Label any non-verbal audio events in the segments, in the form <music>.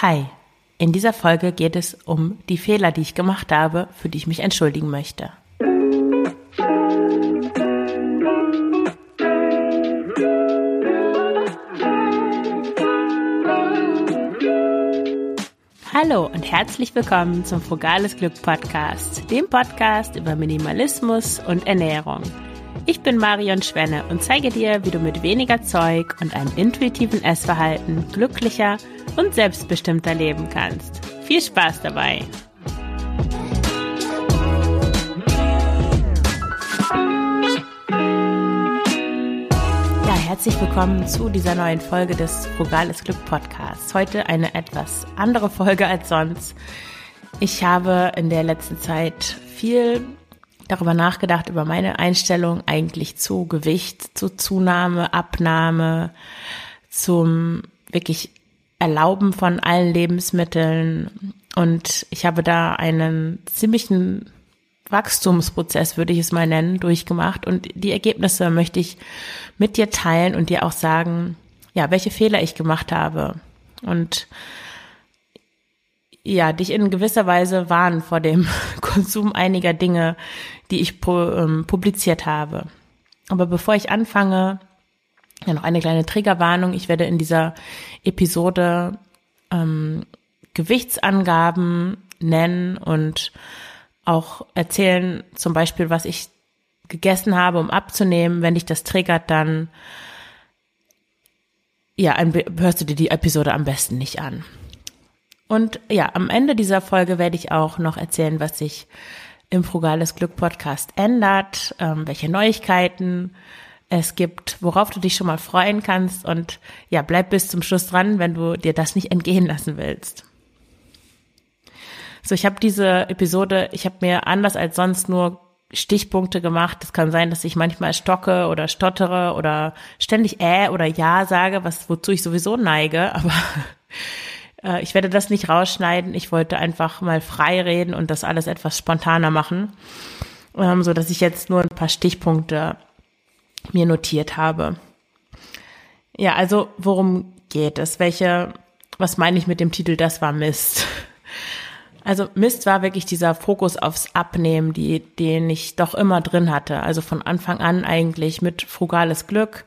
Hi, in dieser Folge geht es um die Fehler, die ich gemacht habe, für die ich mich entschuldigen möchte. Hallo und herzlich willkommen zum Frugales Glück Podcast, dem Podcast über Minimalismus und Ernährung. Ich bin Marion Schwenne und zeige dir, wie du mit weniger Zeug und einem intuitiven Essverhalten glücklicher und selbstbestimmter leben kannst. Viel Spaß dabei! Herzlich willkommen zu dieser neuen Folge des Frugales Glück Podcasts. Heute eine etwas andere Folge als sonst. Ich habe in der letzten Zeit viel darüber nachgedacht, über meine Einstellung eigentlich zu Gewicht, zu Zunahme, Abnahme, zum wirklich Erlauben von allen Lebensmitteln. Und ich habe da einen ziemlichen Wachstumsprozess, würde ich es mal nennen, durchgemacht. Und die Ergebnisse möchte ich mit dir teilen und dir auch sagen, ja, welche Fehler ich gemacht habe. Und ja, dich in gewisser Weise warnen vor dem <laughs> Konsum einiger Dinge, die ich ähm, publiziert habe. Aber bevor ich anfange, ja noch eine kleine Triggerwarnung. Ich werde in dieser Episode ähm, Gewichtsangaben nennen und auch erzählen, zum Beispiel, was ich gegessen habe, um abzunehmen. Wenn dich das triggert, dann ja, hörst du dir die Episode am besten nicht an. Und ja, am Ende dieser Folge werde ich auch noch erzählen, was sich im Frugales Glück Podcast ändert, ähm, welche Neuigkeiten es gibt, worauf du dich schon mal freuen kannst und ja, bleib bis zum Schluss dran, wenn du dir das nicht entgehen lassen willst. So, ich habe diese Episode, ich habe mir anders als sonst nur Stichpunkte gemacht. Es kann sein, dass ich manchmal stocke oder stottere oder ständig äh oder ja sage, was wozu ich sowieso neige, <laughs> aber äh, ich werde das nicht rausschneiden. Ich wollte einfach mal frei reden und das alles etwas spontaner machen, ähm, so dass ich jetzt nur ein paar Stichpunkte mir notiert habe. Ja, also worum geht es? Welche, was meine ich mit dem Titel Das war Mist? Also Mist war wirklich dieser Fokus aufs Abnehmen, die, den ich doch immer drin hatte. Also von Anfang an eigentlich mit frugales Glück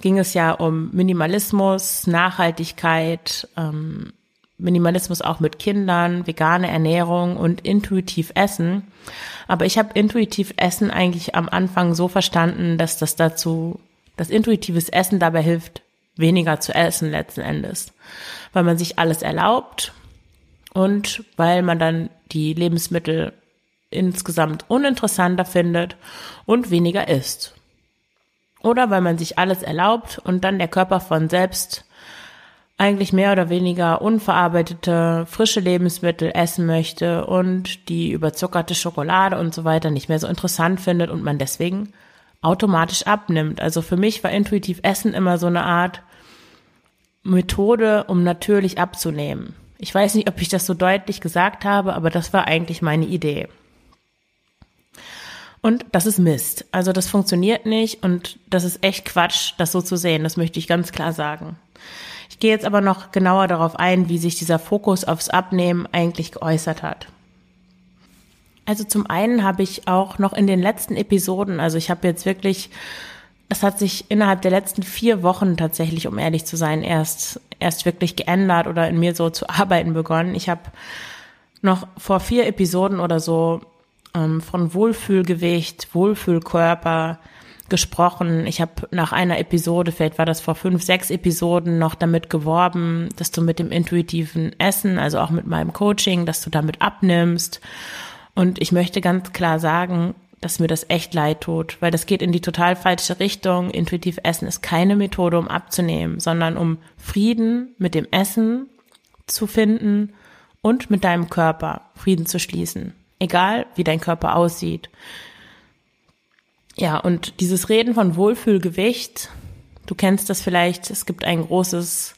ging es ja um Minimalismus, Nachhaltigkeit, ähm, Minimalismus auch mit Kindern, vegane Ernährung und intuitiv Essen. Aber ich habe intuitiv Essen eigentlich am Anfang so verstanden, dass das dazu, dass intuitives Essen dabei hilft, weniger zu essen letzten Endes. Weil man sich alles erlaubt und weil man dann die Lebensmittel insgesamt uninteressanter findet und weniger isst. Oder weil man sich alles erlaubt und dann der Körper von selbst eigentlich mehr oder weniger unverarbeitete, frische Lebensmittel essen möchte und die überzuckerte Schokolade und so weiter nicht mehr so interessant findet und man deswegen automatisch abnimmt. Also für mich war intuitiv Essen immer so eine Art Methode, um natürlich abzunehmen. Ich weiß nicht, ob ich das so deutlich gesagt habe, aber das war eigentlich meine Idee. Und das ist Mist. Also das funktioniert nicht und das ist echt Quatsch, das so zu sehen. Das möchte ich ganz klar sagen. Gehe jetzt aber noch genauer darauf ein, wie sich dieser Fokus aufs Abnehmen eigentlich geäußert hat. Also zum einen habe ich auch noch in den letzten Episoden, also ich habe jetzt wirklich, es hat sich innerhalb der letzten vier Wochen tatsächlich, um ehrlich zu sein, erst, erst wirklich geändert oder in mir so zu <laughs> arbeiten begonnen. Ich habe noch vor vier Episoden oder so ähm, von Wohlfühlgewicht, Wohlfühlkörper, gesprochen. Ich habe nach einer Episode, vielleicht war das vor fünf, sechs Episoden, noch damit geworben, dass du mit dem intuitiven Essen, also auch mit meinem Coaching, dass du damit abnimmst. Und ich möchte ganz klar sagen, dass mir das echt leid tut, weil das geht in die total falsche Richtung. Intuitiv Essen ist keine Methode, um abzunehmen, sondern um Frieden mit dem Essen zu finden und mit deinem Körper Frieden zu schließen. Egal, wie dein Körper aussieht. Ja, und dieses Reden von Wohlfühlgewicht, du kennst das vielleicht, es gibt ein großes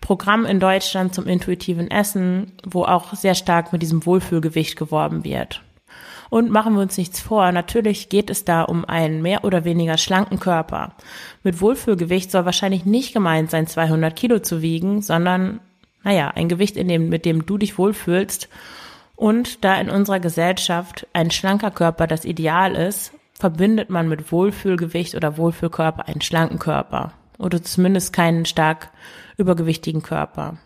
Programm in Deutschland zum intuitiven Essen, wo auch sehr stark mit diesem Wohlfühlgewicht geworben wird. Und machen wir uns nichts vor, natürlich geht es da um einen mehr oder weniger schlanken Körper. Mit Wohlfühlgewicht soll wahrscheinlich nicht gemeint sein, 200 Kilo zu wiegen, sondern naja, ein Gewicht, in dem, mit dem du dich wohlfühlst. Und da in unserer Gesellschaft ein schlanker Körper das Ideal ist, verbindet man mit Wohlfühlgewicht oder Wohlfühlkörper einen schlanken Körper oder zumindest keinen stark übergewichtigen Körper.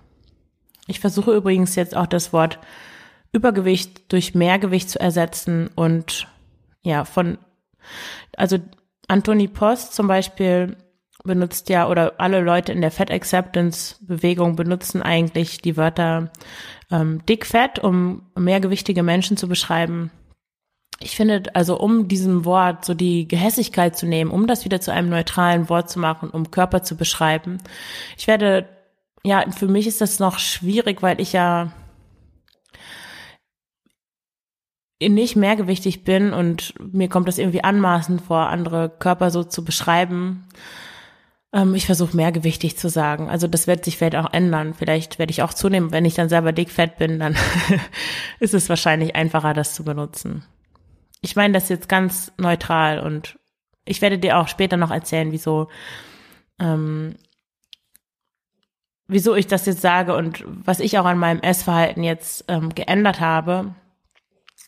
Ich versuche übrigens jetzt auch das Wort Übergewicht durch Mehrgewicht zu ersetzen und ja, von, also Anthony Post zum Beispiel benutzt ja, oder alle Leute in der Fat Acceptance Bewegung benutzen eigentlich die Wörter ähm, dick-fett, um mehrgewichtige Menschen zu beschreiben. Ich finde, also um diesem Wort so die Gehässigkeit zu nehmen, um das wieder zu einem neutralen Wort zu machen, um Körper zu beschreiben. Ich werde, ja, für mich ist das noch schwierig, weil ich ja nicht mehrgewichtig bin und mir kommt das irgendwie anmaßend vor, andere Körper so zu beschreiben. Ähm, ich versuche mehrgewichtig zu sagen. Also das wird sich vielleicht auch ändern. Vielleicht werde ich auch zunehmen. Wenn ich dann selber dickfett bin, dann <laughs> ist es wahrscheinlich einfacher, das zu benutzen. Ich meine das jetzt ganz neutral und ich werde dir auch später noch erzählen, wieso, ähm, wieso ich das jetzt sage und was ich auch an meinem Essverhalten jetzt ähm, geändert habe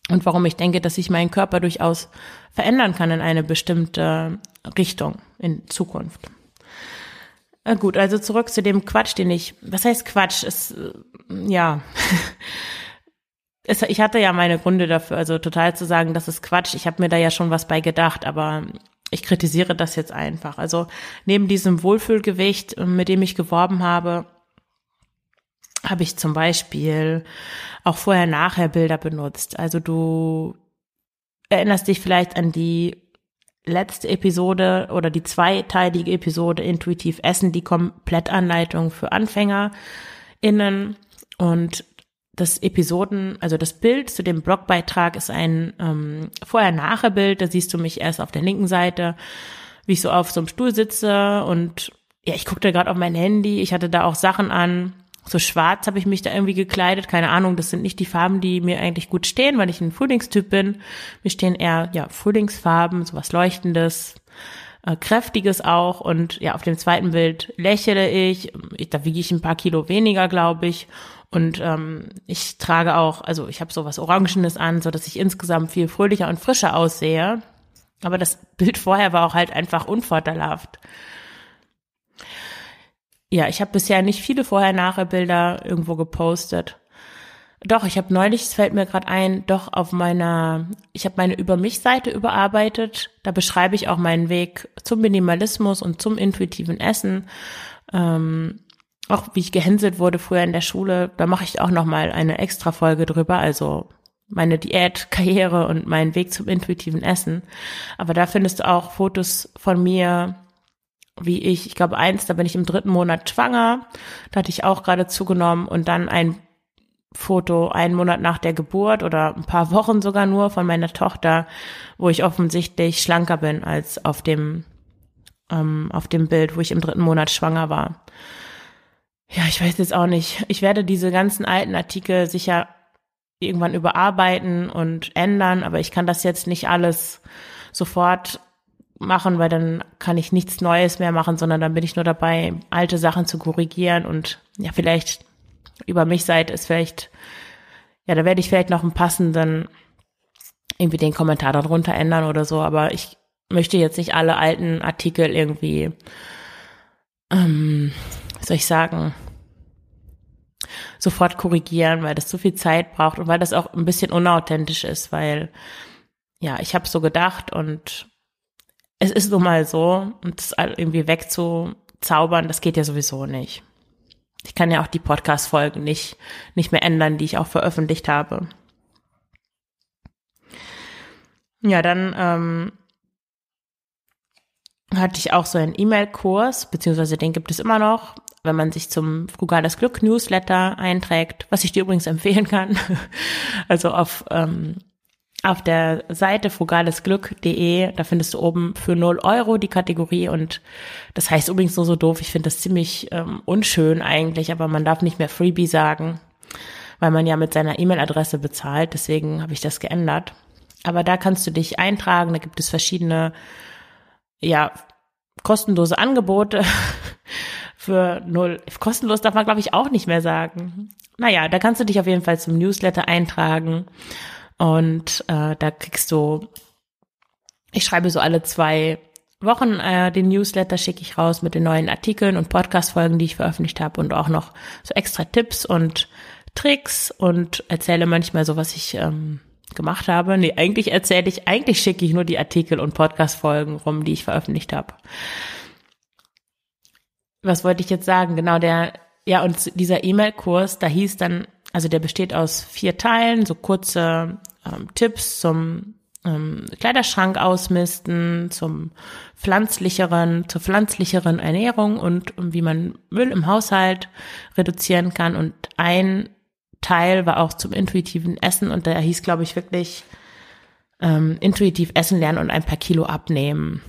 und warum ich denke, dass ich meinen Körper durchaus verändern kann in eine bestimmte Richtung in Zukunft. Äh, gut, also zurück zu dem Quatsch, den ich, was heißt Quatsch? Es, äh, ja, <laughs> es, ich hatte ja meine Gründe dafür, also total zu sagen, das ist Quatsch. Ich habe mir da ja schon was bei gedacht, aber ich kritisiere das jetzt einfach. Also neben diesem Wohlfühlgewicht, mit dem ich geworben habe, habe ich zum Beispiel auch vorher-nachher Bilder benutzt. Also du erinnerst dich vielleicht an die letzte Episode oder die zweiteilige Episode Intuitiv Essen, die Komplettanleitung für AnfängerInnen. Und das Episoden, also das Bild zu dem Blogbeitrag ist ein ähm, Vorher-Nachher-Bild. Da siehst du mich erst auf der linken Seite, wie ich so auf so einem Stuhl sitze und ja, ich guckte gerade auf mein Handy. Ich hatte da auch Sachen an, so schwarz habe ich mich da irgendwie gekleidet. Keine Ahnung, das sind nicht die Farben, die mir eigentlich gut stehen, weil ich ein Frühlingstyp bin. Mir stehen eher ja Frühlingsfarben, sowas leuchtendes, äh, kräftiges auch. Und ja, auf dem zweiten Bild lächle ich. ich da wiege ich ein paar Kilo weniger, glaube ich. Und ähm, ich trage auch, also ich habe sowas Orangenes an, so dass ich insgesamt viel fröhlicher und frischer aussehe. Aber das <laughs> Bild vorher war auch halt einfach unvorteilhaft. Ja, ich habe bisher nicht viele Vorher-Nachher-Bilder irgendwo gepostet. Doch, ich habe neulich, es fällt mir gerade ein, doch auf meiner, ich habe meine Über mich-Seite überarbeitet. Da beschreibe ich auch meinen Weg zum Minimalismus und zum intuitiven Essen. Ähm, auch wie ich gehänselt wurde früher in der Schule, da mache ich auch noch mal eine extra Folge drüber, also meine Diätkarriere und meinen Weg zum intuitiven Essen. Aber da findest du auch Fotos von mir wie ich, ich glaube eins, da bin ich im dritten Monat schwanger, da hatte ich auch gerade zugenommen und dann ein Foto einen Monat nach der Geburt oder ein paar Wochen sogar nur von meiner Tochter, wo ich offensichtlich schlanker bin als auf dem ähm, auf dem Bild, wo ich im dritten Monat schwanger war. Ja, ich weiß jetzt auch nicht. Ich werde diese ganzen alten Artikel sicher irgendwann überarbeiten und ändern, aber ich kann das jetzt nicht alles sofort machen, weil dann kann ich nichts Neues mehr machen, sondern dann bin ich nur dabei, alte Sachen zu korrigieren und ja, vielleicht über mich seid es vielleicht, ja, da werde ich vielleicht noch einen passenden, irgendwie den Kommentar darunter ändern oder so, aber ich möchte jetzt nicht alle alten Artikel irgendwie, ähm, soll ich sagen, sofort korrigieren, weil das zu viel Zeit braucht und weil das auch ein bisschen unauthentisch ist, weil ja, ich habe so gedacht und es ist nun mal so und das irgendwie wegzuzaubern, das geht ja sowieso nicht. Ich kann ja auch die Podcast-Folgen nicht, nicht mehr ändern, die ich auch veröffentlicht habe. Ja, dann ähm, hatte ich auch so einen E-Mail-Kurs, beziehungsweise den gibt es immer noch, wenn man sich zum Frugales Glück Newsletter einträgt, was ich dir übrigens <laughs> empfehlen kann. Also auf ähm, auf der Seite frugalesglück.de, da findest du oben für 0 Euro die Kategorie und das heißt übrigens nur so doof, ich finde das ziemlich ähm, unschön eigentlich, aber man darf nicht mehr Freebie sagen, weil man ja mit seiner E-Mail-Adresse bezahlt, deswegen habe ich das geändert. Aber da kannst du dich eintragen, da gibt es verschiedene, ja, kostenlose Angebote <laughs> für null. Kostenlos darf man, glaube ich, auch nicht mehr sagen. Naja, da kannst du dich auf jeden Fall zum Newsletter eintragen. Und äh, da kriegst du, ich schreibe so alle zwei Wochen äh, den Newsletter schicke ich raus mit den neuen Artikeln und Podcast-Folgen, die ich veröffentlicht habe und auch noch so extra Tipps und Tricks und erzähle manchmal so, was ich ähm, gemacht habe. Nee, eigentlich erzähle ich, eigentlich schicke ich nur die Artikel und Podcast-Folgen rum, die ich veröffentlicht habe. Was wollte ich jetzt sagen? Genau, der, ja, und dieser E-Mail-Kurs, da hieß dann, also der besteht aus vier Teilen, so kurze ähm, Tipps zum ähm, Kleiderschrank ausmisten, zum pflanzlicheren, zur pflanzlicheren Ernährung und um, wie man Müll im Haushalt reduzieren kann. Und ein Teil war auch zum intuitiven Essen und der hieß, glaube ich, wirklich ähm, intuitiv essen lernen und ein paar Kilo abnehmen.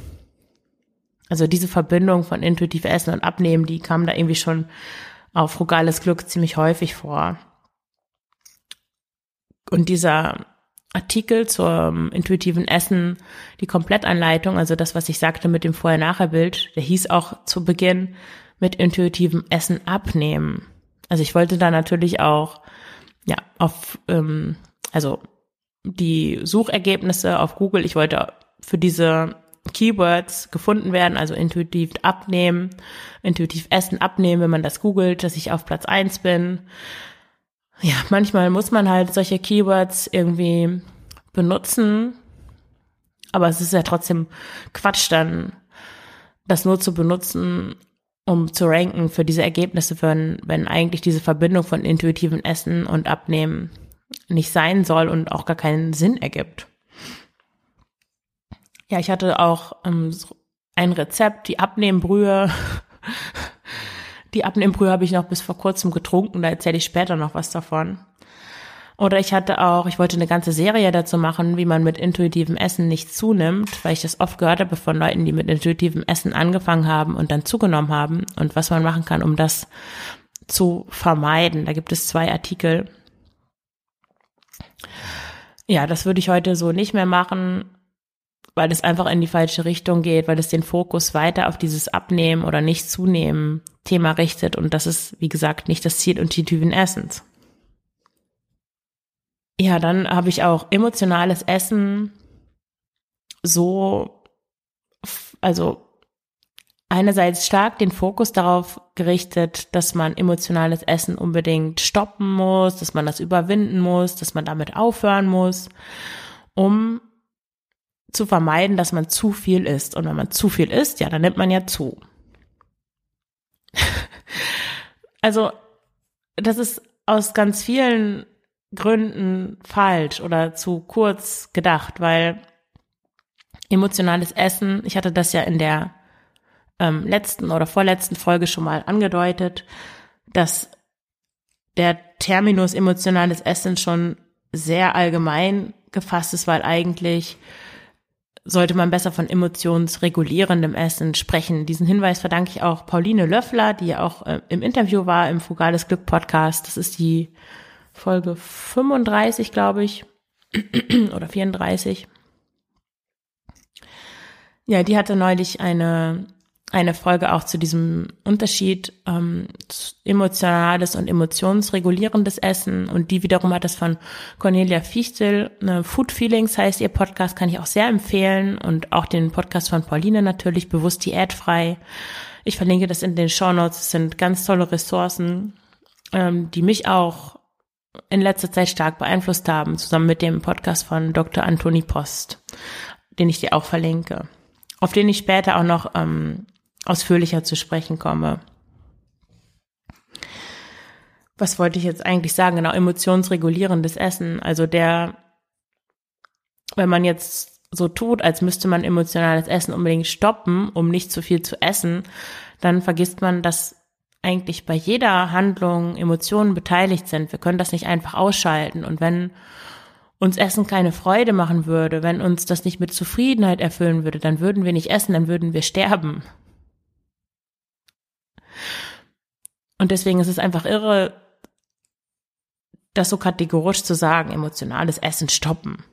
Also diese Verbindung von intuitiv essen und abnehmen, die kam da irgendwie schon auf frugales Glück ziemlich häufig vor. Und dieser Artikel zum intuitiven Essen, die Komplettanleitung, also das, was ich sagte mit dem Vorher-Nachher-Bild, der hieß auch zu Beginn mit intuitivem Essen abnehmen. Also ich wollte da natürlich auch, ja, auf, ähm, also die Suchergebnisse auf Google, ich wollte für diese Keywords gefunden werden, also intuitiv abnehmen, intuitiv essen, abnehmen, wenn man das googelt, dass ich auf Platz eins bin ja, manchmal muss man halt solche Keywords irgendwie benutzen, aber es ist ja trotzdem Quatsch dann, das nur zu benutzen, um zu ranken für diese Ergebnisse, wenn, wenn eigentlich diese Verbindung von intuitivem Essen und Abnehmen nicht sein soll und auch gar keinen Sinn ergibt. Ja, ich hatte auch ähm, ein Rezept, die Abnehmbrühe <laughs> Die Abnehmbrühe habe ich noch bis vor kurzem getrunken, da erzähle ich später noch was davon. Oder ich hatte auch, ich wollte eine ganze Serie dazu machen, wie man mit intuitivem Essen nicht zunimmt, weil ich das oft gehört habe von Leuten, die mit intuitivem Essen angefangen haben und dann zugenommen haben und was man machen kann, um das zu vermeiden. Da gibt es zwei Artikel. Ja, das würde ich heute so nicht mehr machen weil es einfach in die falsche Richtung geht, weil es den Fokus weiter auf dieses Abnehmen oder nicht zunehmen Thema richtet. Und das ist, wie gesagt, nicht das Ziel intuitiven Essens. Ja, dann habe ich auch emotionales Essen so, also einerseits stark den Fokus darauf gerichtet, dass man emotionales Essen unbedingt stoppen muss, dass man das überwinden muss, dass man damit aufhören muss, um zu vermeiden, dass man zu viel isst. Und wenn man zu viel isst, ja, dann nimmt man ja zu. <laughs> also, das ist aus ganz vielen Gründen falsch oder zu kurz gedacht, weil emotionales Essen, ich hatte das ja in der ähm, letzten oder vorletzten Folge schon mal angedeutet, dass der Terminus emotionales Essen schon sehr allgemein gefasst ist, weil eigentlich sollte man besser von emotionsregulierendem Essen sprechen. Diesen Hinweis verdanke ich auch Pauline Löffler, die auch äh, im Interview war im Fugales Glück Podcast. Das ist die Folge 35, glaube ich, <clears throat> oder 34. Ja, die hatte neulich eine eine Folge auch zu diesem Unterschied ähm, emotionales und emotionsregulierendes Essen und die wiederum hat das von Cornelia Fichtel, eine Food Feelings heißt ihr Podcast, kann ich auch sehr empfehlen und auch den Podcast von Pauline natürlich, bewusst diätfrei. Ich verlinke das in den Show Notes, es sind ganz tolle Ressourcen, ähm, die mich auch in letzter Zeit stark beeinflusst haben, zusammen mit dem Podcast von Dr. Antoni Post, den ich dir auch verlinke auf den ich später auch noch ähm, ausführlicher zu sprechen komme. Was wollte ich jetzt eigentlich sagen? Genau, emotionsregulierendes Essen. Also der, wenn man jetzt so tut, als müsste man emotionales Essen unbedingt stoppen, um nicht zu viel zu essen, dann vergisst man, dass eigentlich bei jeder Handlung Emotionen beteiligt sind. Wir können das nicht einfach ausschalten. Und wenn uns Essen keine Freude machen würde, wenn uns das nicht mit Zufriedenheit erfüllen würde, dann würden wir nicht essen, dann würden wir sterben. Und deswegen ist es einfach irre, das so kategorisch zu sagen, emotionales Essen stoppen.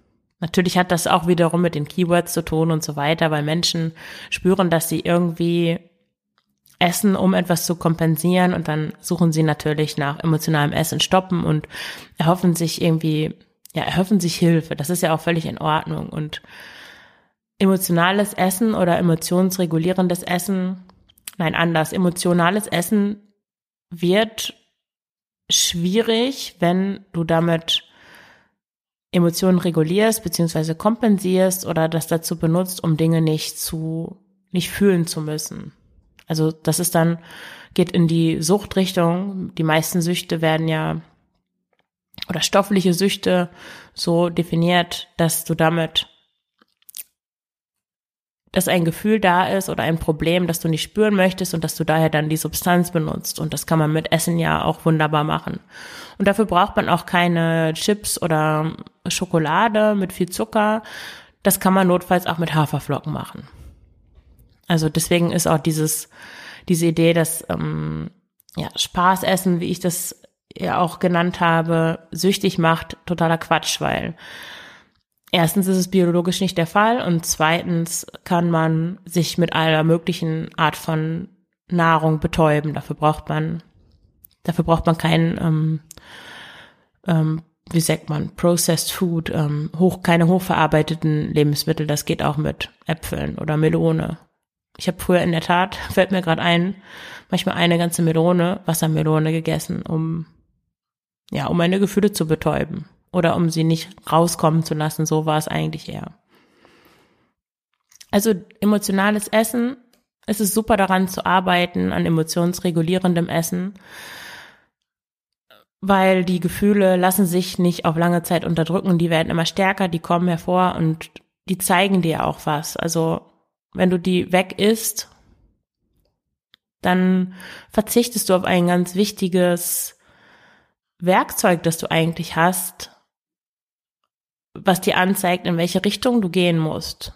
Natürlich hat das auch wiederum mit den Keywords zu tun und so weiter, weil Menschen spüren, dass sie irgendwie essen, um etwas zu kompensieren und dann suchen sie natürlich nach emotionalem Essen stoppen und erhoffen sich irgendwie, ja, erhoffen sich Hilfe. Das ist ja auch völlig in Ordnung und emotionales Essen oder emotionsregulierendes Essen, nein, anders, emotionales Essen wird schwierig, wenn du damit Emotionen regulierst beziehungsweise kompensierst oder das dazu benutzt, um Dinge nicht zu, nicht fühlen zu müssen. Also das ist dann, geht in die Suchtrichtung. Die meisten Süchte werden ja oder stoffliche Süchte so definiert, dass du damit dass ein Gefühl da ist oder ein Problem, das du nicht spüren möchtest und dass du daher dann die Substanz benutzt. Und das kann man mit Essen ja auch wunderbar machen. Und dafür braucht man auch keine Chips oder Schokolade mit viel Zucker. Das kann man notfalls auch mit Haferflocken machen. Also deswegen ist auch dieses, diese Idee, dass ähm, ja, Spaßessen, wie ich das ja auch genannt habe, süchtig macht, totaler Quatsch, weil erstens ist es biologisch nicht der Fall und zweitens kann man sich mit aller möglichen Art von Nahrung betäuben. Dafür braucht man, dafür braucht man kein, ähm, ähm, wie sagt man, processed food, ähm, hoch, keine hochverarbeiteten Lebensmittel. Das geht auch mit Äpfeln oder Melone. Ich habe früher in der Tat, <laughs> fällt mir gerade ein, manchmal eine ganze Melone, Wassermelone gegessen, um ja, um meine Gefühle zu betäuben oder um sie nicht rauskommen zu lassen. So war es eigentlich eher. Also emotionales Essen, es ist super daran zu arbeiten, an emotionsregulierendem Essen, weil die Gefühle lassen sich nicht auf lange Zeit unterdrücken, die werden immer stärker, die kommen hervor und die zeigen dir auch was. Also wenn du die weg isst, dann verzichtest du auf ein ganz wichtiges Werkzeug, das du eigentlich hast, was dir anzeigt, in welche Richtung du gehen musst.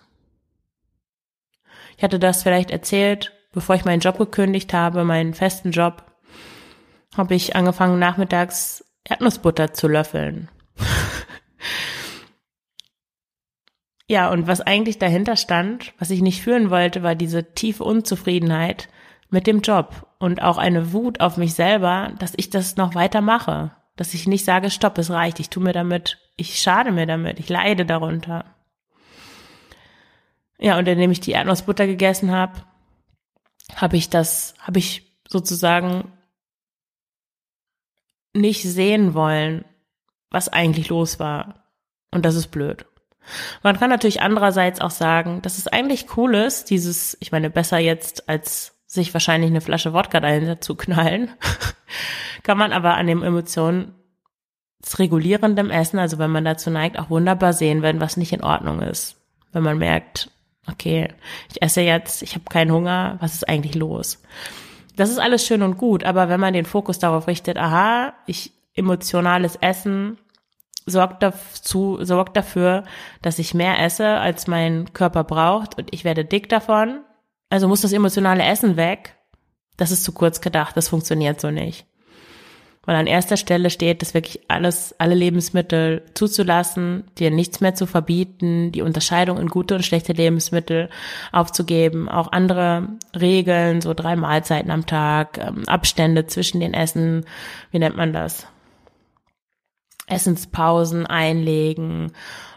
Ich hatte das vielleicht erzählt, bevor ich meinen Job gekündigt habe, meinen festen Job, habe ich angefangen nachmittags Erdnussbutter zu löffeln. <laughs> ja, und was eigentlich dahinter stand, was ich nicht fühlen wollte, war diese tiefe Unzufriedenheit mit dem Job und auch eine Wut auf mich selber, dass ich das noch weiter mache, dass ich nicht sage, stopp, es reicht, ich tu mir damit ich schade mir damit, ich leide darunter. Ja, und indem ich die Erdnussbutter gegessen habe, habe ich das, habe ich sozusagen nicht sehen wollen, was eigentlich los war. Und das ist blöd. Man kann natürlich andererseits auch sagen, dass es eigentlich cool ist, dieses, ich meine, besser jetzt als sich wahrscheinlich eine Flasche Wodka dahinter zu knallen, <laughs> kann man aber an den Emotionen regulierendem Essen, also wenn man dazu neigt, auch wunderbar sehen, wenn was nicht in Ordnung ist. Wenn man merkt, okay, ich esse jetzt, ich habe keinen Hunger, was ist eigentlich los? Das ist alles schön und gut, aber wenn man den Fokus darauf richtet, aha, ich emotionales Essen sorgt dazu, sorgt dafür, dass ich mehr esse, als mein Körper braucht und ich werde dick davon. Also muss das emotionale Essen weg. Das ist zu kurz gedacht, das funktioniert so nicht weil an erster Stelle steht, das wirklich alles, alle Lebensmittel zuzulassen, dir nichts mehr zu verbieten, die Unterscheidung in gute und schlechte Lebensmittel aufzugeben, auch andere Regeln, so drei Mahlzeiten am Tag, ähm, Abstände zwischen den Essen, wie nennt man das? Essenspausen einlegen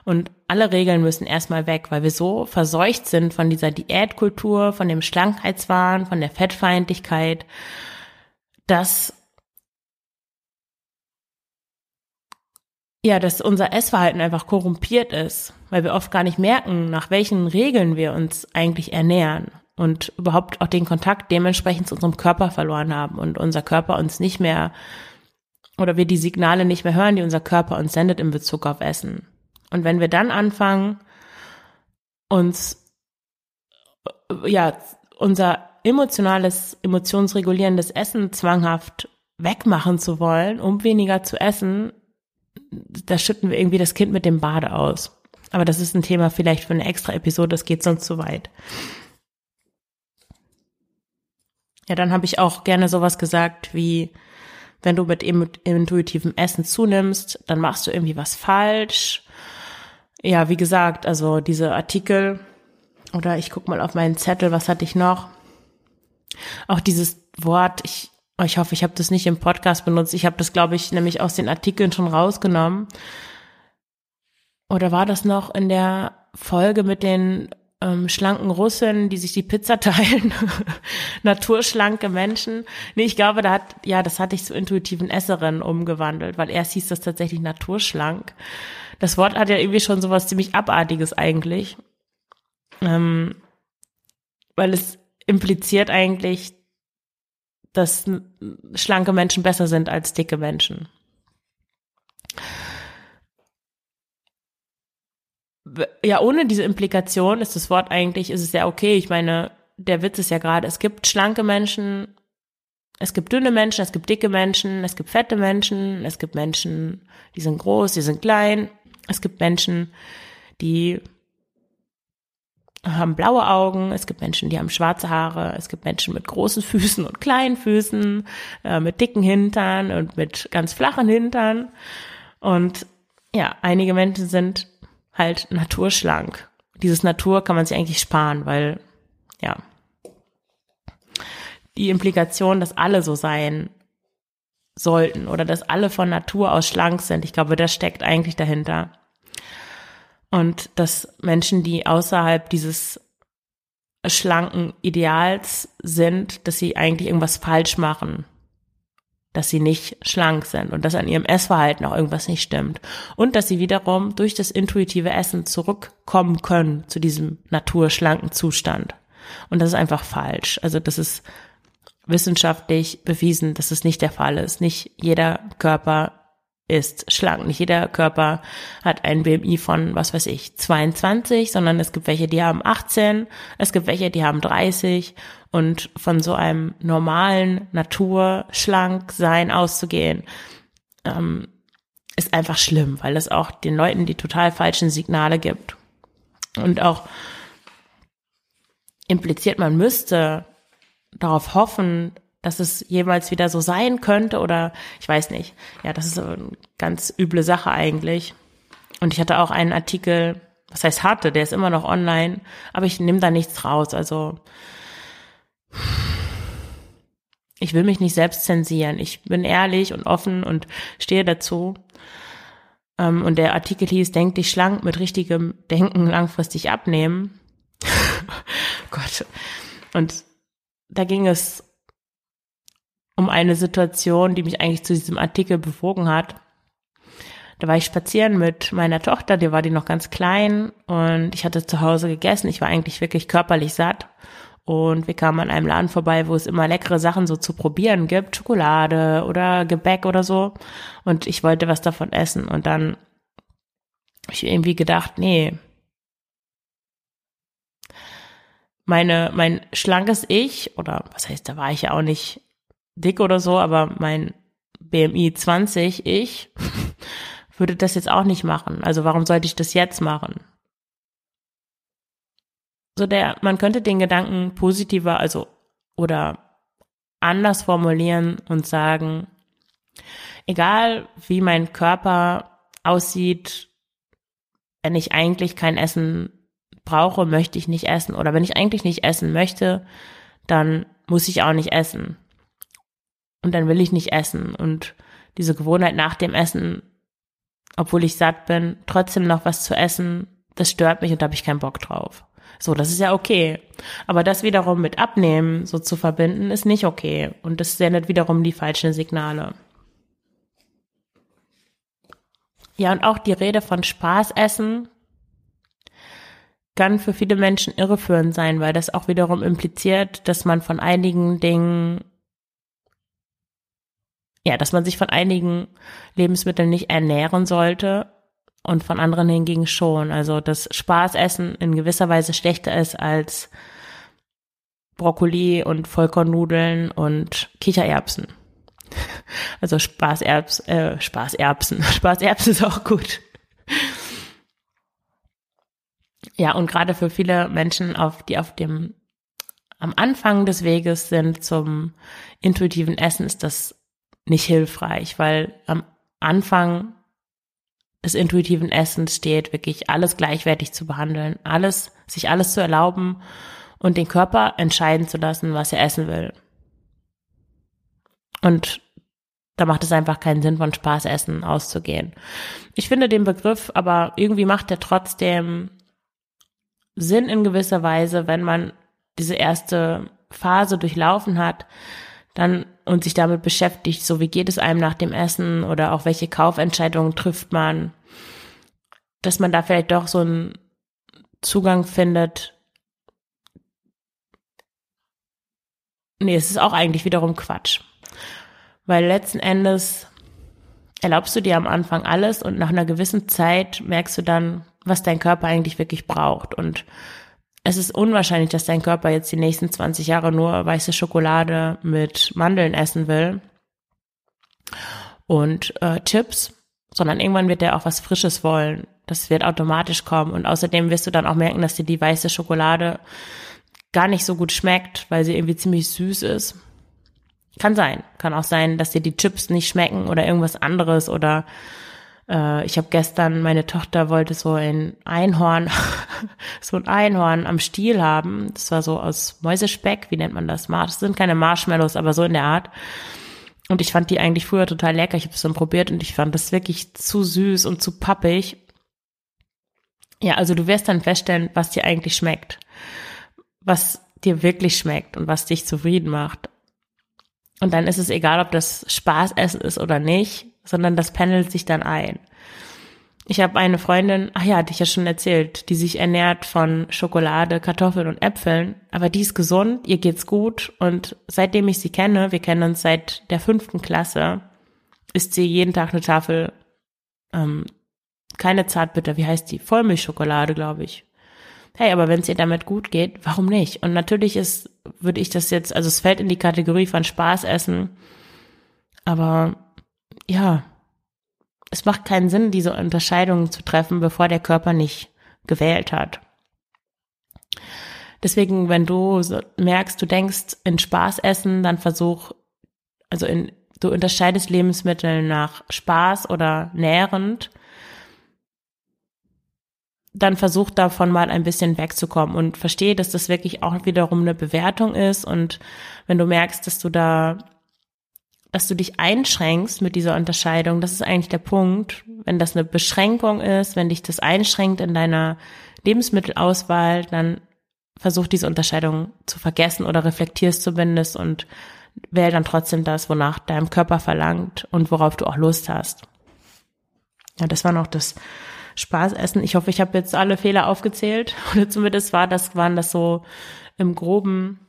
und alle Regeln müssen erstmal weg, weil wir so verseucht sind von dieser Diätkultur, von dem Schlankheitswahn, von der Fettfeindlichkeit, dass ja, dass unser Essverhalten einfach korrumpiert ist, weil wir oft gar nicht merken, nach welchen Regeln wir uns eigentlich ernähren und überhaupt auch den Kontakt dementsprechend zu unserem Körper verloren haben und unser Körper uns nicht mehr oder wir die Signale nicht mehr hören, die unser Körper uns sendet in Bezug auf Essen. Und wenn wir dann anfangen, uns ja unser emotionales, emotionsregulierendes Essen zwanghaft wegmachen zu wollen, um weniger zu essen, da schütten wir irgendwie das Kind mit dem Bade aus. Aber das ist ein Thema vielleicht für eine extra Episode, das geht sonst zu weit. Ja, dann habe ich auch gerne sowas gesagt wie, wenn du mit intuitivem Essen zunimmst, dann machst du irgendwie was falsch. Ja, wie gesagt, also diese Artikel oder ich guck mal auf meinen Zettel, was hatte ich noch? Auch dieses Wort, ich, ich hoffe, ich habe das nicht im Podcast benutzt. Ich habe das, glaube ich, nämlich aus den Artikeln schon rausgenommen. Oder war das noch in der Folge mit den ähm, schlanken Russen, die sich die Pizza <laughs> teilen, naturschlanke Menschen. Nee, ich glaube, da hat, ja, das hatte ich zu intuitiven Esserinnen umgewandelt, weil erst hieß das tatsächlich naturschlank. Das Wort hat ja irgendwie schon sowas ziemlich Abartiges eigentlich. Ähm, weil es impliziert eigentlich, dass schlanke Menschen besser sind als dicke Menschen. ja, ohne diese Implikation ist das Wort eigentlich, ist es ja okay. Ich meine, der Witz ist ja gerade, es gibt schlanke Menschen, es gibt dünne Menschen, es gibt dicke Menschen, es gibt fette Menschen, es gibt Menschen, die sind groß, die sind klein, es gibt Menschen, die haben blaue Augen, es gibt Menschen, die haben schwarze Haare, es gibt Menschen mit großen Füßen und kleinen Füßen, äh, mit dicken Hintern und mit ganz flachen Hintern. Und ja, einige Menschen sind halt naturschlank. Dieses Natur kann man sich eigentlich sparen, weil, ja, die Implikation, dass alle so sein sollten oder dass alle von Natur aus schlank sind, ich glaube, das steckt eigentlich dahinter. Und dass Menschen, die außerhalb dieses schlanken Ideals sind, dass sie eigentlich irgendwas falsch machen dass sie nicht schlank sind und dass an ihrem Essverhalten auch irgendwas nicht stimmt. Und dass sie wiederum durch das intuitive Essen zurückkommen können zu diesem naturschlanken Zustand. Und das ist einfach falsch. Also das ist wissenschaftlich bewiesen, dass es nicht der Fall ist. Nicht jeder Körper ist schlank. Nicht jeder Körper hat ein BMI von, was weiß ich, 22, sondern es gibt welche, die haben 18, es gibt welche, die haben 30 und von so einem normalen Naturschlanksein auszugehen, ähm, ist einfach schlimm, weil es auch den Leuten die total falschen Signale gibt. Und auch impliziert, man müsste darauf hoffen, dass es jemals wieder so sein könnte oder ich weiß nicht. Ja, das ist eine ganz üble Sache eigentlich. Und ich hatte auch einen Artikel, was heißt hatte, der ist immer noch online, aber ich nehme da nichts raus. Also ich will mich nicht selbst zensieren. Ich bin ehrlich und offen und stehe dazu. Ähm, und der Artikel hieß, denk dich schlank mit richtigem Denken langfristig abnehmen. <laughs> Gott. Und da ging es um eine Situation, die mich eigentlich zu diesem Artikel bewogen hat. Da war ich spazieren mit meiner Tochter, die war die noch ganz klein und ich hatte zu Hause gegessen. Ich war eigentlich wirklich körperlich satt und wir kamen an einem Laden vorbei, wo es immer leckere Sachen so zu probieren gibt, Schokolade oder Gebäck oder so. Und ich wollte was davon essen und dann habe ich irgendwie gedacht, nee, meine, mein schlankes Ich, oder was heißt, da war ich ja auch nicht dick oder so, aber mein BMI 20 ich <laughs> würde das jetzt auch nicht machen. Also warum sollte ich das jetzt machen? So der, man könnte den Gedanken positiver, also oder anders formulieren und sagen, egal wie mein Körper aussieht, wenn ich eigentlich kein Essen brauche, möchte ich nicht essen. Oder wenn ich eigentlich nicht essen möchte, dann muss ich auch nicht essen und dann will ich nicht essen. Und diese Gewohnheit nach dem Essen, obwohl ich satt bin, trotzdem noch was zu essen, das stört mich und da habe ich keinen Bock drauf. So, das ist ja okay. Aber das wiederum mit Abnehmen so zu verbinden, ist nicht okay. Und das sendet wiederum die falschen Signale. Ja, und auch die Rede von Spaßessen kann für viele Menschen irreführend sein, weil das auch wiederum impliziert, dass man von einigen Dingen ja, dass man sich von einigen Lebensmitteln nicht ernähren sollte und von anderen hingegen schon. Also dass Spaßessen in gewisser Weise schlechter ist als Brokkoli und Vollkornnudeln und Kichererbsen. Also Spaßerbs, äh, Spaßerbsen. <laughs> Spaßerbsen ist auch gut. Ja, und gerade für viele Menschen, auf, die auf dem am Anfang des Weges sind zum intuitiven Essen, ist das nicht hilfreich, weil am Anfang des intuitiven Essens steht, wirklich alles gleichwertig zu behandeln, alles, sich alles zu erlauben und den Körper entscheiden zu lassen, was er essen will. Und da macht es einfach keinen Sinn, von Spaßessen auszugehen. Ich finde den Begriff, aber irgendwie macht er trotzdem Sinn in gewisser Weise, wenn man diese erste Phase durchlaufen hat, dann und sich damit beschäftigt, so wie geht es einem nach dem Essen oder auch welche Kaufentscheidungen trifft man, dass man da vielleicht doch so einen Zugang findet. Nee, es ist auch eigentlich wiederum Quatsch. Weil letzten Endes erlaubst du dir am Anfang alles und nach einer gewissen Zeit merkst du dann, was dein Körper eigentlich wirklich braucht. Und es ist unwahrscheinlich, dass dein Körper jetzt die nächsten 20 Jahre nur weiße Schokolade mit Mandeln essen will und äh, Chips, sondern irgendwann wird er auch was Frisches wollen. Das wird automatisch kommen. Und außerdem wirst du dann auch merken, dass dir die weiße Schokolade gar nicht so gut schmeckt, weil sie irgendwie ziemlich süß ist. Kann sein. Kann auch sein, dass dir die Chips nicht schmecken oder irgendwas anderes oder äh, ich habe gestern, meine Tochter wollte so ein Einhorn, <laughs> so ein Einhorn am Stiel haben. Das war so aus Mäusespeck, wie nennt man das? Das sind keine Marshmallows, aber so in der Art. Und ich fand die eigentlich früher total lecker. Ich habe es dann probiert und ich fand das wirklich zu süß und zu pappig. Ja, also du wirst dann feststellen, was dir eigentlich schmeckt. Was dir wirklich schmeckt und was dich zufrieden macht. Und dann ist es egal, ob das Spaßessen ist oder nicht, sondern das pendelt sich dann ein. Ich habe eine Freundin, ach ja, hatte ich ja schon erzählt, die sich ernährt von Schokolade, Kartoffeln und Äpfeln, aber die ist gesund, ihr geht's gut und seitdem ich sie kenne, wir kennen uns seit der fünften Klasse, isst sie jeden Tag eine Tafel, ähm, keine Zartbitter, wie heißt die? Vollmilchschokolade, glaube ich hey, aber wenn es ihr damit gut geht, warum nicht? Und natürlich ist, würde ich das jetzt, also es fällt in die Kategorie von Spaß essen, aber ja, es macht keinen Sinn, diese Unterscheidungen zu treffen, bevor der Körper nicht gewählt hat. Deswegen, wenn du merkst, du denkst in Spaß essen, dann versuch, also in, du unterscheidest Lebensmittel nach Spaß oder nährend dann versuch davon mal ein bisschen wegzukommen und verstehe, dass das wirklich auch wiederum eine Bewertung ist und wenn du merkst, dass du da, dass du dich einschränkst mit dieser Unterscheidung, das ist eigentlich der Punkt, wenn das eine Beschränkung ist, wenn dich das einschränkt in deiner Lebensmittelauswahl, dann versuch diese Unterscheidung zu vergessen oder reflektierst zumindest und wähl dann trotzdem das, wonach deinem Körper verlangt und worauf du auch Lust hast. Ja, das war noch das Spaß essen. Ich hoffe, ich habe jetzt alle Fehler aufgezählt. <laughs> Oder zumindest war das, waren das so im Groben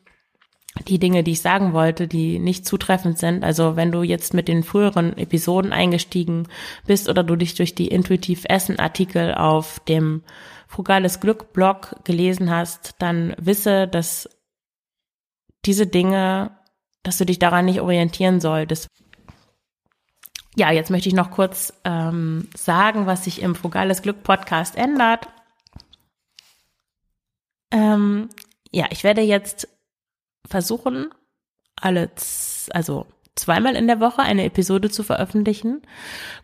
die Dinge, die ich sagen wollte, die nicht zutreffend sind. Also wenn du jetzt mit den früheren Episoden eingestiegen bist oder du dich durch die Intuitiv Essen Artikel auf dem Frugales Glück Blog gelesen hast, dann wisse, dass diese Dinge, dass du dich daran nicht orientieren solltest. Ja, jetzt möchte ich noch kurz ähm, sagen, was sich im Frugales Glück Podcast ändert. Ähm, ja, ich werde jetzt versuchen, alle, also zweimal in der Woche eine Episode zu veröffentlichen.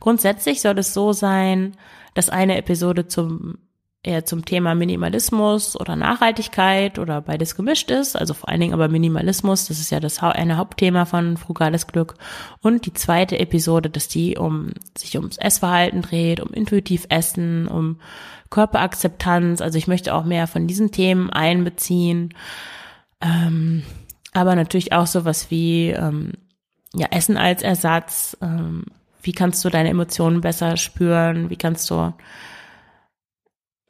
Grundsätzlich soll es so sein, dass eine Episode zum eher zum Thema Minimalismus oder Nachhaltigkeit oder beides gemischt ist, also vor allen Dingen aber Minimalismus, das ist ja das eine Hauptthema von Frugales Glück. Und die zweite Episode, dass die um sich ums Essverhalten dreht, um intuitiv Essen, um Körperakzeptanz, also ich möchte auch mehr von diesen Themen einbeziehen, ähm, aber natürlich auch sowas wie ähm, ja Essen als Ersatz, ähm, wie kannst du deine Emotionen besser spüren, wie kannst du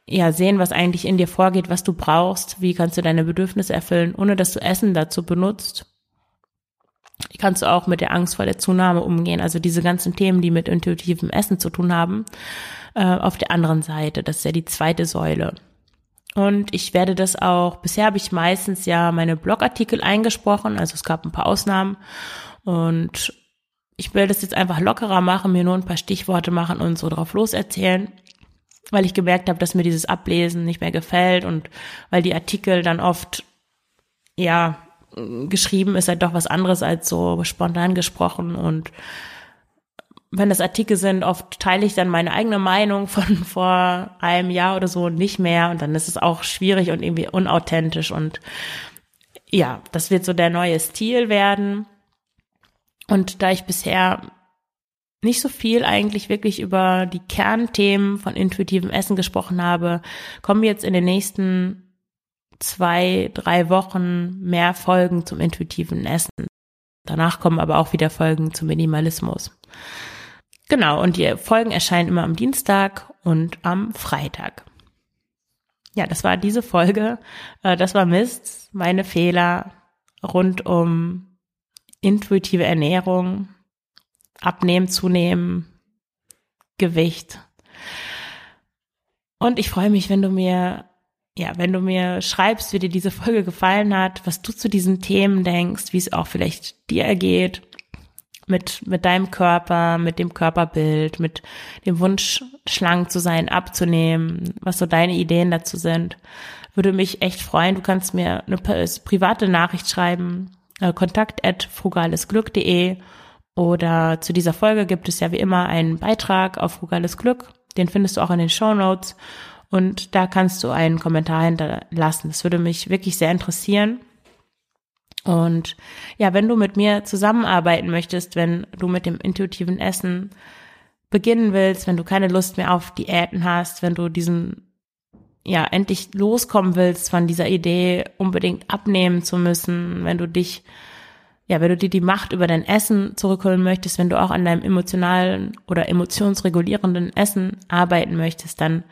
ja sehen, was eigentlich in dir vorgeht, was du brauchst, wie kannst du deine Bedürfnisse erfüllen, ohne dass du Essen dazu benutzt. Wie kannst du auch mit der Angst vor der Zunahme umgehen? Also diese ganzen Themen, die mit intuitivem Essen zu tun haben, äh, auf der anderen Seite. Das ist ja die zweite Säule. Und ich werde das auch, bisher habe ich meistens ja meine Blogartikel eingesprochen, also es gab ein paar Ausnahmen. Und ich will das jetzt einfach lockerer machen, mir nur ein paar Stichworte machen und so drauf loserzählen weil ich gemerkt habe, dass mir dieses Ablesen nicht mehr gefällt und weil die Artikel dann oft, ja, geschrieben ist halt doch was anderes als so spontan gesprochen und wenn das Artikel sind, oft teile ich dann meine eigene Meinung von <laughs> vor einem Jahr oder so nicht mehr und dann ist es auch schwierig und irgendwie unauthentisch und ja, das wird so der neue Stil werden. Und da ich bisher nicht so viel eigentlich wirklich über die Kernthemen von intuitivem Essen gesprochen habe, kommen jetzt in den nächsten zwei, drei Wochen mehr Folgen zum intuitiven Essen. Danach kommen aber auch wieder Folgen zum Minimalismus. Genau, und die Folgen erscheinen immer am Dienstag und am Freitag. Ja, das war diese Folge. Äh, das war Mist, meine Fehler rund um intuitive Ernährung, Abnehmen, Zunehmen, Gewicht. Und ich freue mich, wenn du mir, ja, wenn du mir schreibst, wie dir diese Folge gefallen hat, was du zu diesen Themen denkst, wie es auch vielleicht dir ergeht mit, mit deinem Körper, mit dem Körperbild, mit dem Wunsch, schlank zu sein, abzunehmen, was so deine Ideen dazu sind. Würde mich echt freuen. Du kannst mir eine private Nachricht schreiben, äh, kontakt at frugalesglück.de oder zu dieser Folge gibt es ja wie immer einen Beitrag auf Frugales Glück. Den findest du auch in den Show Notes. Und da kannst du einen Kommentar hinterlassen. Das würde mich wirklich sehr interessieren. Und ja, wenn du mit mir zusammenarbeiten möchtest, wenn du mit dem intuitiven Essen beginnen willst, wenn du keine Lust mehr auf Diäten hast, wenn du diesen, ja, endlich loskommen willst von dieser Idee, unbedingt abnehmen zu müssen, wenn du dich, ja, wenn du dir die Macht über dein Essen zurückholen möchtest, wenn du auch an deinem emotionalen oder emotionsregulierenden Essen arbeiten möchtest, dann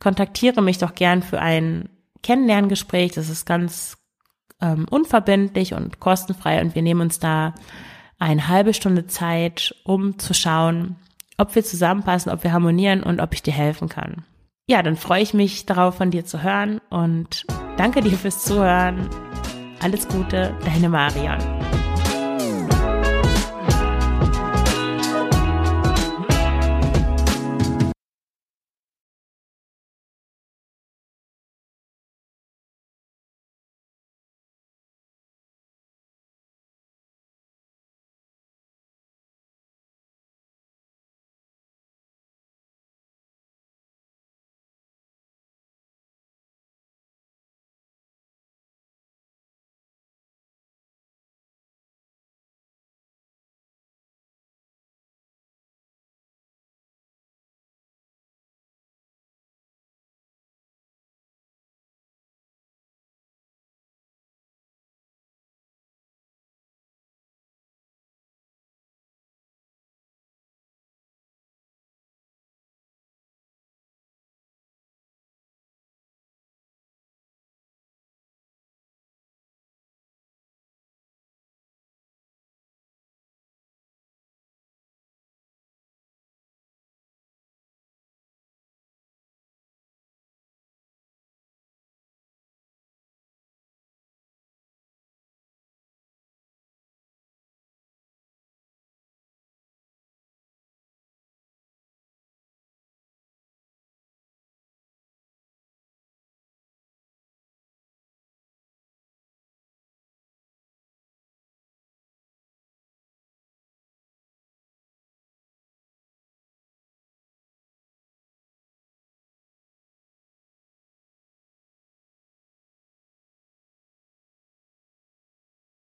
kontaktiere mich doch gern für ein Kennenlerngespräch. Das ist ganz ähm, unverbindlich und kostenfrei und wir nehmen uns da eine halbe Stunde Zeit, um zu schauen, ob wir zusammenpassen, ob wir harmonieren und ob ich dir helfen kann. Ja, dann freue ich mich darauf, von dir zu hören und danke dir fürs Zuhören. Alles Gute, deine Marion.